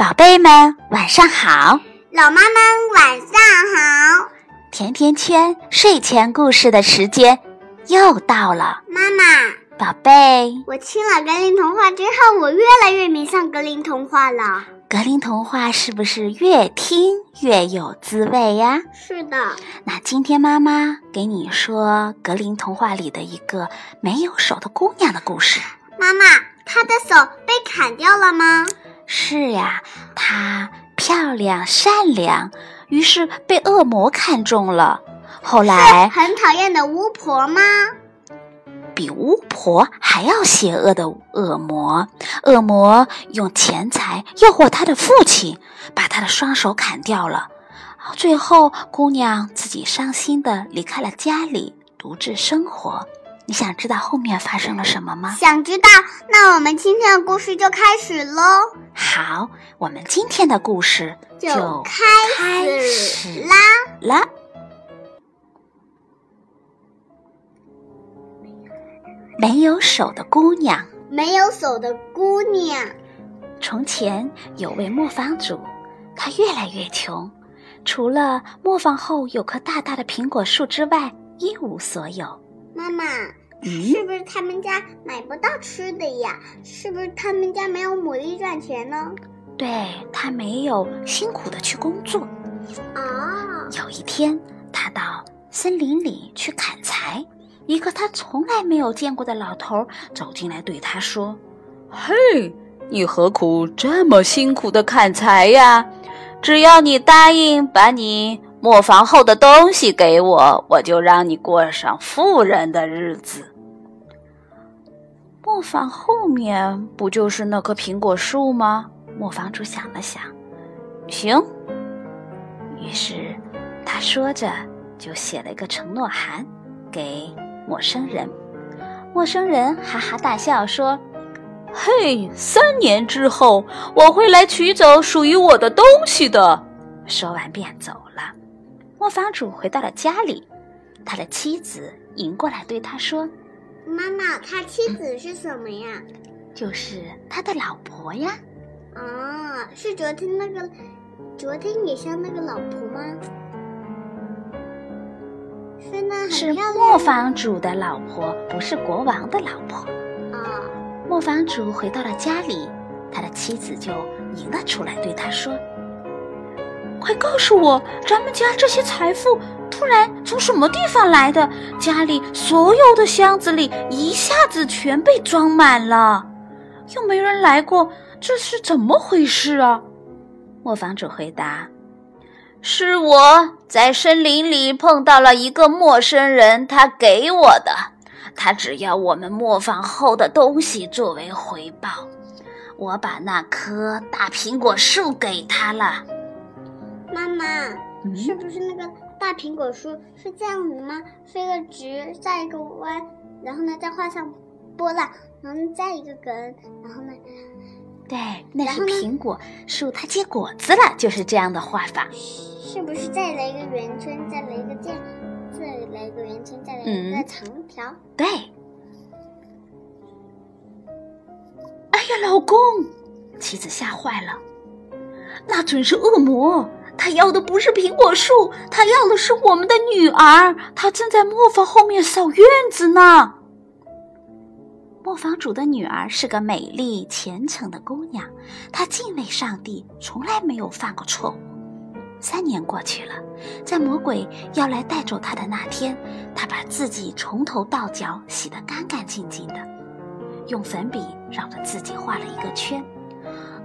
宝贝们，晚上好！老妈们晚上好！甜甜圈睡前故事的时间又到了。妈妈，宝贝，我听了格林童话之后，我越来越迷上格林童话了。格林童话是不是越听越有滋味呀？是的。那今天妈妈给你说格林童话里的一个没有手的姑娘的故事。妈妈，她的手被砍掉了吗？是呀，她漂亮善良，于是被恶魔看中了。后来很讨厌的巫婆吗？比巫婆还要邪恶的恶魔，恶魔用钱财诱惑他的父亲，把他的双手砍掉了。最后，姑娘自己伤心的离开了家里，独自生活。你想知道后面发生了什么吗？想知道，那我们今天的故事就开始喽。好，我们今天的故事就开始啦啦。没有手的姑娘，没有手的姑娘。从前有位磨坊主，他越来越穷，除了磨坊后有棵大大的苹果树之外，一无所有。妈妈，是不是他们家买不到吃的呀？是不是他们家没有努力赚钱呢？对他没有辛苦的去工作。啊，有一天，他到森林里去砍柴。一个他从来没有见过的老头走进来，对他说：“嘿，你何苦这么辛苦的砍柴呀？只要你答应把你磨坊后的东西给我，我就让你过上富人的日子。”磨坊后面不就是那棵苹果树吗？磨坊主想了想，行。于是他说着，就写了一个承诺函给。陌生人，陌生人哈哈大笑说：“嘿，三年之后我会来取走属于我的东西的。”说完便走了。磨坊主回到了家里，他的妻子迎过来对他说：“妈妈，他妻子是什么呀？”“就是他的老婆呀。”“啊，是昨天那个，昨天也像那个老婆吗？”是磨坊主的老婆，不是国王的老婆。啊！磨坊主回到了家里，他的妻子就迎了出来，对他说：“快告诉我，咱们家这些财富突然从什么地方来的？家里所有的箱子里一下子全被装满了，又没人来过，这是怎么回事啊？”磨坊主回答。是我在森林里碰到了一个陌生人，他给我的，他只要我们磨坊后的东西作为回报。我把那棵大苹果树给他了。妈妈，是不是那个大苹果树是这样子吗？是一个直，再一个弯，然后呢再画上波浪，然后再一个梗，然后呢？对，那是苹果树，它结果子了，就是这样的画法。是不是再来一个圆圈，再来一个这样，再来一个圆圈，再来一个长条？对。哎呀，老公，妻子吓坏了，那准是恶魔，他要的不是苹果树，他要的是我们的女儿，他正在磨坊后面扫院子呢。磨坊主的女儿是个美丽虔诚的姑娘，她敬畏上帝，从来没有犯过错误。三年过去了，在魔鬼要来带走她的那天，她把自己从头到脚洗得干干净净的，用粉笔绕着自己画了一个圈。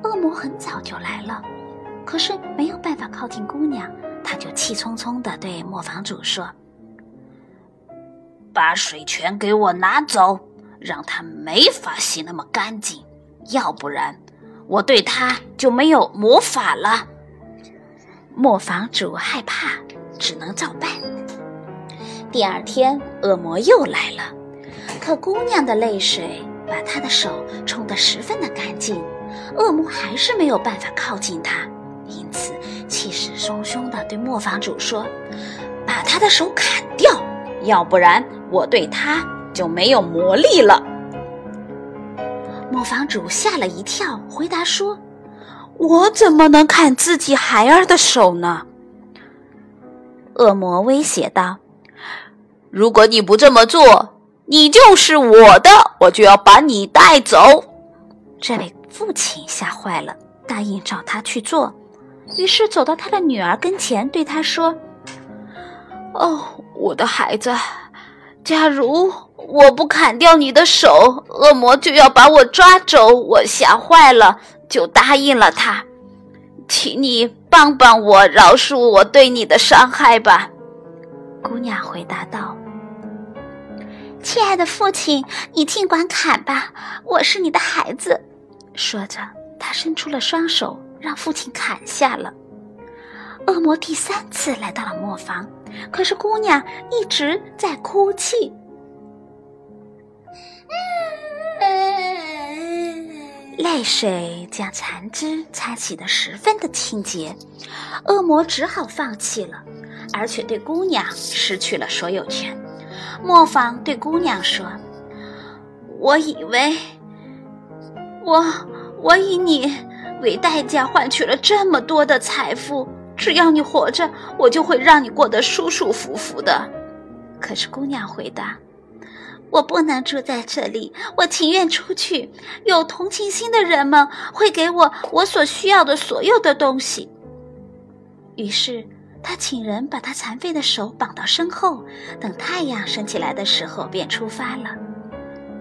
恶魔很早就来了，可是没有办法靠近姑娘，他就气冲冲地对磨坊主说：“把水泉给我拿走，让他没法洗那么干净，要不然我对他就没有魔法了。”磨坊主害怕，只能照办。第二天，恶魔又来了，可姑娘的泪水把他的手冲得十分的干净，恶魔还是没有办法靠近他，因此气势汹汹地对磨坊主说：“把他的手砍掉，要不然我对他就没有魔力了。”磨坊主吓了一跳，回答说。我怎么能砍自己孩儿的手呢？”恶魔威胁道：“如果你不这么做，你就是我的，我就要把你带走。”这位父亲吓坏了，答应找他去做，于是走到他的女儿跟前，对他说：“哦，我的孩子，假如我不砍掉你的手，恶魔就要把我抓走。我吓坏了，就答应了他。请你帮帮我，饶恕我对你的伤害吧。”姑娘回答道：“亲爱的父亲，你尽管砍吧，我是你的孩子。”说着，她伸出了双手，让父亲砍下了。恶魔第三次来到了磨坊，可是姑娘一直在哭泣，泪水将残肢擦洗得十分的清洁。恶魔只好放弃了。而且对姑娘失去了所有权。磨坊对姑娘说：“我以为我我以你为代价换取了这么多的财富，只要你活着，我就会让你过得舒舒服服的。”可是姑娘回答：“我不能住在这里，我情愿出去。有同情心的人们会给我我所需要的所有的东西。”于是。他请人把他残废的手绑到身后，等太阳升起来的时候便出发了。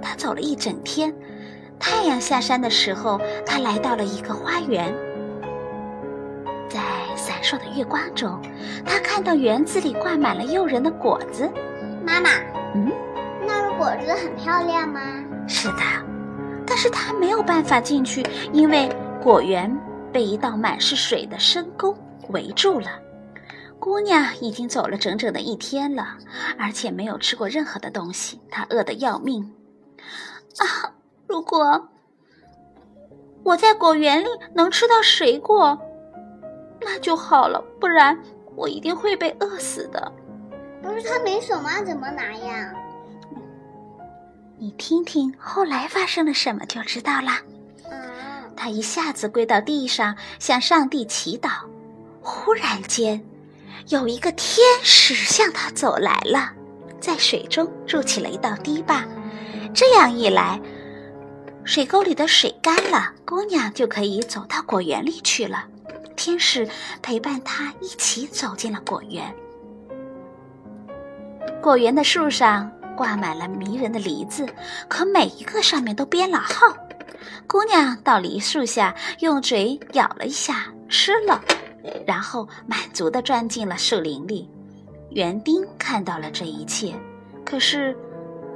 他走了一整天，太阳下山的时候，他来到了一个花园。在闪烁的月光中，他看到园子里挂满了诱人的果子。妈妈，嗯，那个果子很漂亮吗？是的，但是他没有办法进去，因为果园被一道满是水的深沟围住了。姑娘已经走了整整的一天了，而且没有吃过任何的东西，她饿得要命。啊，如果我在果园里能吃到水果，那就好了，不然我一定会被饿死的。不是他没手吗？怎么拿呀？你听听后来发生了什么就知道了。嗯，他一下子跪到地上，向上帝祈祷。忽然间。有一个天使向他走来了，在水中筑起了一道堤坝，这样一来，水沟里的水干了，姑娘就可以走到果园里去了。天使陪伴她一起走进了果园。果园的树上挂满了迷人的梨子，可每一个上面都编了号。姑娘到梨树下，用嘴咬了一下，吃了。然后满足地钻进了树林里。园丁看到了这一切，可是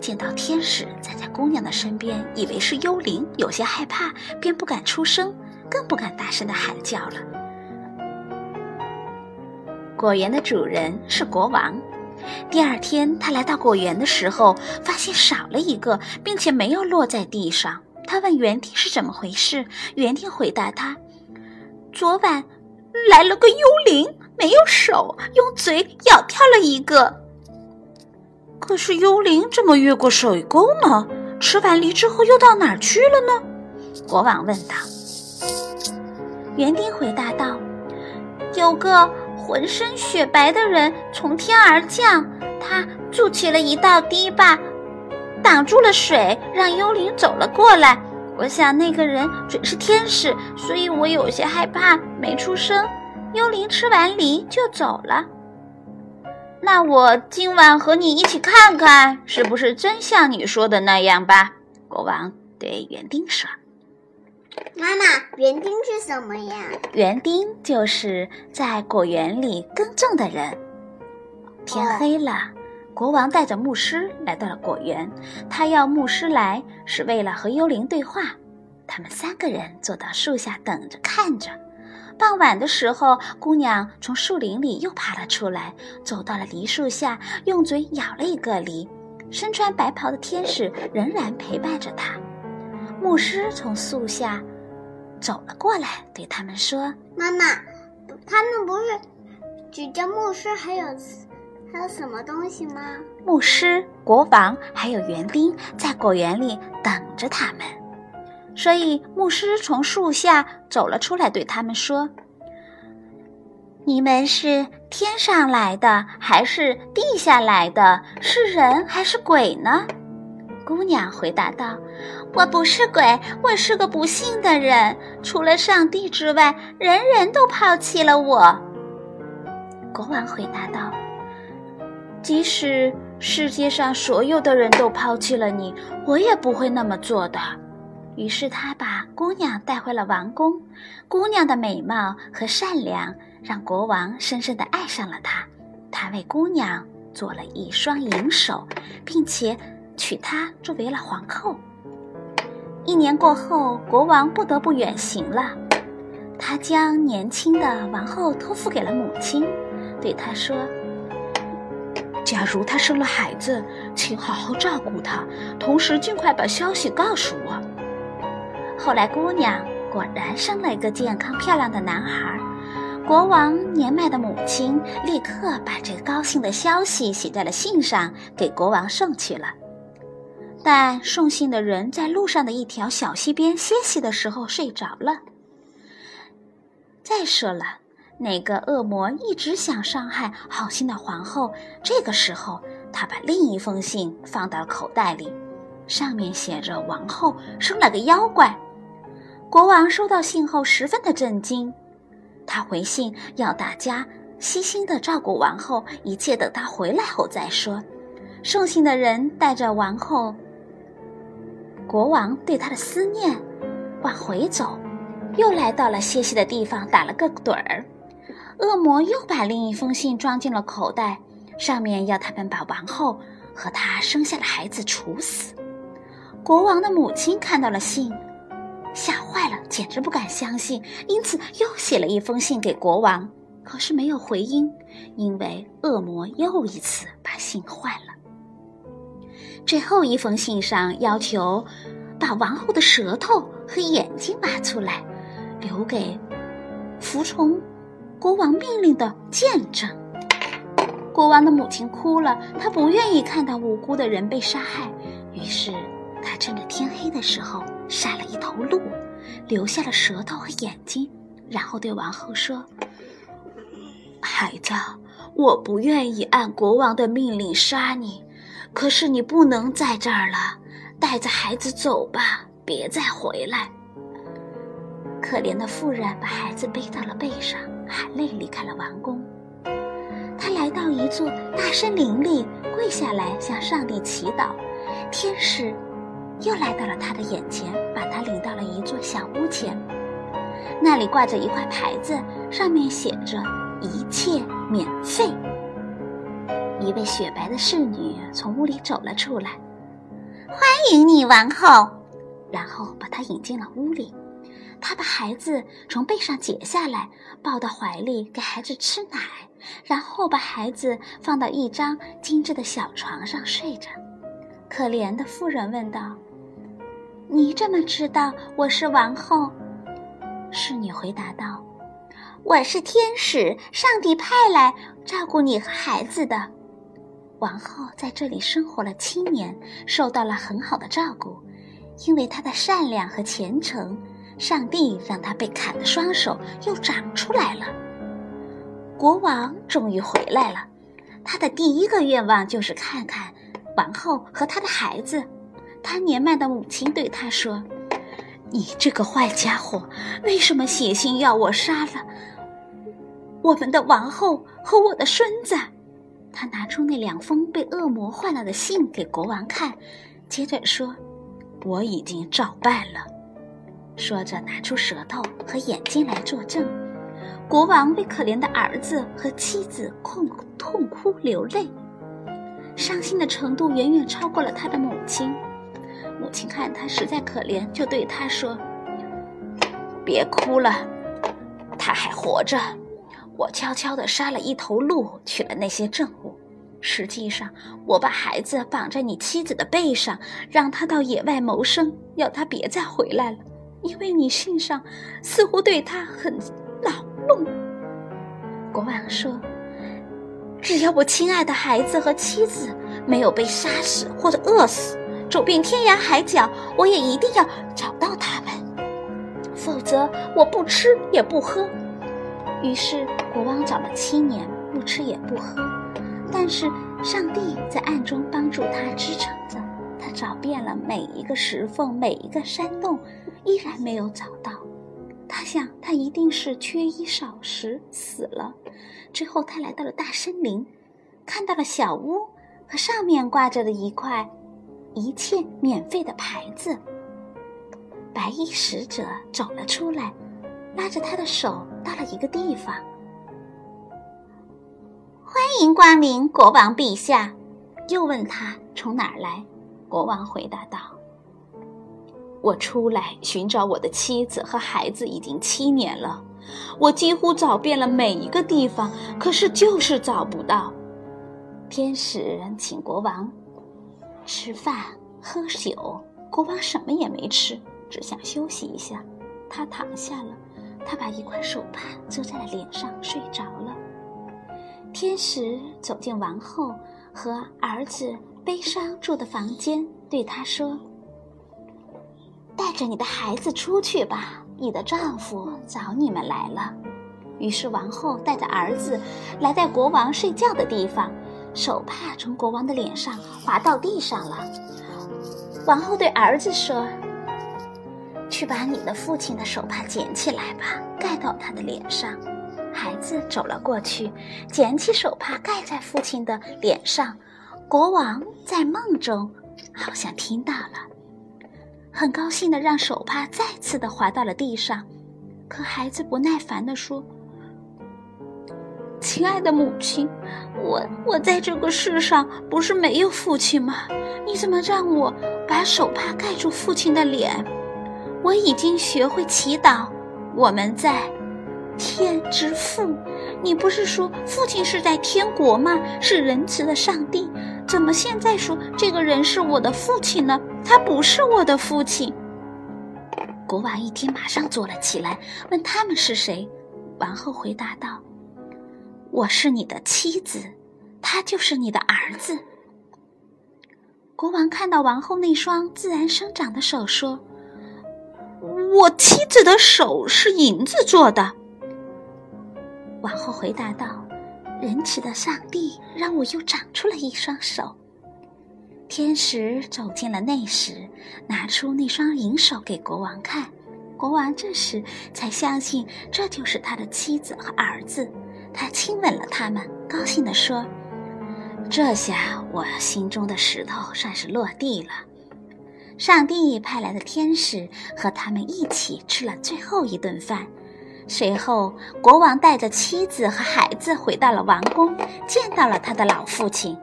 见到天使站在姑娘的身边，以为是幽灵，有些害怕，便不敢出声，更不敢大声的喊叫了。果园的主人是国王。第二天，他来到果园的时候，发现少了一个，并且没有落在地上。他问园丁是怎么回事，园丁回答他：“昨晚。”来了个幽灵，没有手，用嘴咬掉了一个。可是幽灵怎么越过水沟呢？吃完梨之后又到哪儿去了呢？国王问道。园丁回答道：“有个浑身雪白的人从天而降，他筑起了一道堤坝，挡住了水，让幽灵走了过来。”我想那个人准是天使，所以我有些害怕，没出声。幽灵吃完梨就走了。那我今晚和你一起看看，是不是真像你说的那样吧？国王对园丁说：“妈妈，园丁是什么呀？”园丁就是在果园里耕种的人。天黑了。国王带着牧师来到了果园，他要牧师来是为了和幽灵对话。他们三个人坐到树下等着看着。傍晚的时候，姑娘从树林里又爬了出来，走到了梨树下，用嘴咬了一个梨。身穿白袍的天使仍然陪伴着她。牧师从树下走了过来，对他们说：“妈妈，他们不是举着牧师还有？”还有什么东西吗？牧师、国王还有园丁在果园里等着他们。所以牧师从树下走了出来，对他们说：“你们是天上来的，还是地下来的？是人还是鬼呢？”姑娘回答道：“我不是鬼，我是个不幸的人。除了上帝之外，人人都抛弃了我。”国王回答道：“即使世界上所有的人都抛弃了你，我也不会那么做的。”于是他把姑娘带回了王宫。姑娘的美貌和善良让国王深深的爱上了她。他为姑娘做了一双银手，并且。娶她作为了皇后。一年过后，国王不得不远行了。他将年轻的王后托付给了母亲，对她说：“假如她生了孩子，请好好照顾她，同时尽快把消息告诉我。”后来，姑娘果然生了一个健康漂亮的男孩。国王年迈的母亲立刻把这个高兴的消息写在了信上，给国王送去了。但送信的人在路上的一条小溪边歇息的时候睡着了。再说了，那个恶魔一直想伤害好心的皇后。这个时候，他把另一封信放到了口袋里，上面写着：“王后生了个妖怪。”国王收到信后十分的震惊，他回信要大家悉心的照顾王后，一切等他回来后再说。送信的人带着王后。国王对他的思念往回走，又来到了歇息的地方，打了个盹儿。恶魔又把另一封信装进了口袋，上面要他们把王后和她生下的孩子处死。国王的母亲看到了信，吓坏了，简直不敢相信，因此又写了一封信给国王，可是没有回音，因为恶魔又一次把信换了。最后一封信上要求把王后的舌头和眼睛挖出来，留给服从国王命令的见证。国王的母亲哭了，她不愿意看到无辜的人被杀害，于是她趁着天黑的时候杀了一头鹿，留下了舌头和眼睛，然后对王后说：“孩子，我不愿意按国王的命令杀你。”可是你不能在这儿了，带着孩子走吧，别再回来。可怜的妇人把孩子背到了背上，含泪离开了王宫。他来到一座大森林里，跪下来向上帝祈祷。天使又来到了他的眼前，把他领到了一座小屋前，那里挂着一块牌子，上面写着“一切免费”。一位雪白的侍女从屋里走了出来，欢迎你，王后。然后把她引进了屋里。她把孩子从背上解下来，抱到怀里给孩子吃奶，然后把孩子放到一张精致的小床上睡着。可怜的妇人问道：“你怎么知道我是王后？”侍女回答道：“我是天使，上帝派来照顾你和孩子的。”王后在这里生活了七年，受到了很好的照顾。因为她的善良和虔诚，上帝让她被砍的双手又长出来了。国王终于回来了，他的第一个愿望就是看看王后和他的孩子。他年迈的母亲对他说：“你这个坏家伙，为什么写信要我杀了我们的王后和我的孙子？”他拿出那两封被恶魔换了的信给国王看，接着说：“我已经照办了。”说着，拿出舌头和眼睛来作证。国王为可怜的儿子和妻子痛痛哭流泪，伤心的程度远远超过了他的母亲。母亲看他实在可怜，就对他说：“别哭了，他还活着。”我悄悄地杀了一头鹿，取了那些证物。实际上，我把孩子绑在你妻子的背上，让他到野外谋生，要他别再回来了，因为你信上似乎对他很恼怒。国王说：“只要我亲爱的孩子和妻子没有被杀死或者饿死，走遍天涯海角，我也一定要找到他们，否则我不吃也不喝。于是国王找了七年，不吃也不喝，但是上帝在暗中帮助他支撑着。他找遍了每一个石缝，每一个山洞，依然没有找到。他想，他一定是缺衣少食死了。之后，他来到了大森林，看到了小屋和上面挂着的一块“一切免费”的牌子。白衣使者走了出来，拉着他的手到了一个地方。欢迎光临，国王陛下。又问他从哪儿来。国王回答道：“我出来寻找我的妻子和孩子已经七年了，我几乎找遍了每一个地方，可是就是找不到。”天使请国王吃饭喝酒，国王什么也没吃，只想休息一下。他躺下了，他把一块手帕遮在了脸上，睡着了。天使走进王后和儿子。悲伤住的房间对他说：“带着你的孩子出去吧，你的丈夫找你们来了。”于是王后带着儿子来到国王睡觉的地方，手帕从国王的脸上滑到地上了。王后对儿子说：“去把你的父亲的手帕捡起来吧，盖到他的脸上。”孩子走了过去，捡起手帕盖在父亲的脸上。国王在梦中好像听到了，很高兴的让手帕再次的滑到了地上。可孩子不耐烦的说：“亲爱的母亲，我我在这个世上不是没有父亲吗？你怎么让我把手帕盖住父亲的脸？我已经学会祈祷，我们在天之父。你不是说父亲是在天国吗？是仁慈的上帝。”怎么现在说这个人是我的父亲呢？他不是我的父亲。国王一听，马上坐了起来，问他们是谁。王后回答道：“我是你的妻子，他就是你的儿子。”国王看到王后那双自然生长的手，说：“我妻子的手是银子做的。”王后回答道。仁慈的上帝让我又长出了一双手。天使走进了内室，拿出那双银手给国王看。国王这时才相信这就是他的妻子和儿子。他亲吻了他们，高兴地说：“这下我心中的石头算是落地了。”上帝派来的天使和他们一起吃了最后一顿饭。随后，国王带着妻子和孩子回到了王宫，见到了他的老父亲，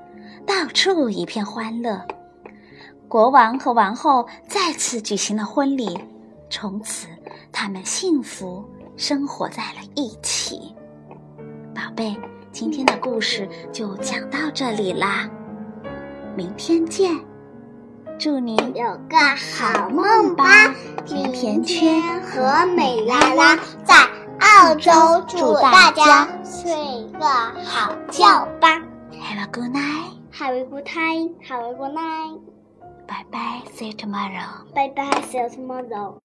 到处一片欢乐。国王和王后再次举行了婚礼，从此他们幸福生活在了一起。宝贝，今天的故事就讲到这里啦，明天见，祝你有个好梦吧，甜甜圈和美拉拉在。澳洲，祝大家睡个好觉吧。Have a good night. Have a good night. Have a good night. Bye bye. See you tomorrow. Bye bye. See you tomorrow.